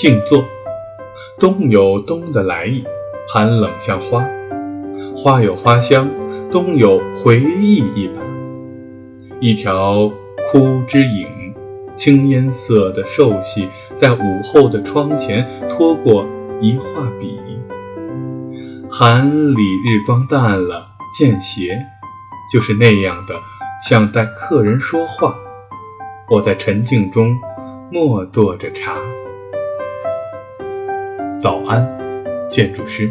静坐。冬有冬的来意，寒冷像花；花有花香，冬有回忆一般。一条枯枝影，青烟色的瘦细，在午后的窗前拖过一画笔。寒里日光淡了，见斜，就是那样的，像待客人说话。我在沉静中默跺着茶。早安，建筑师。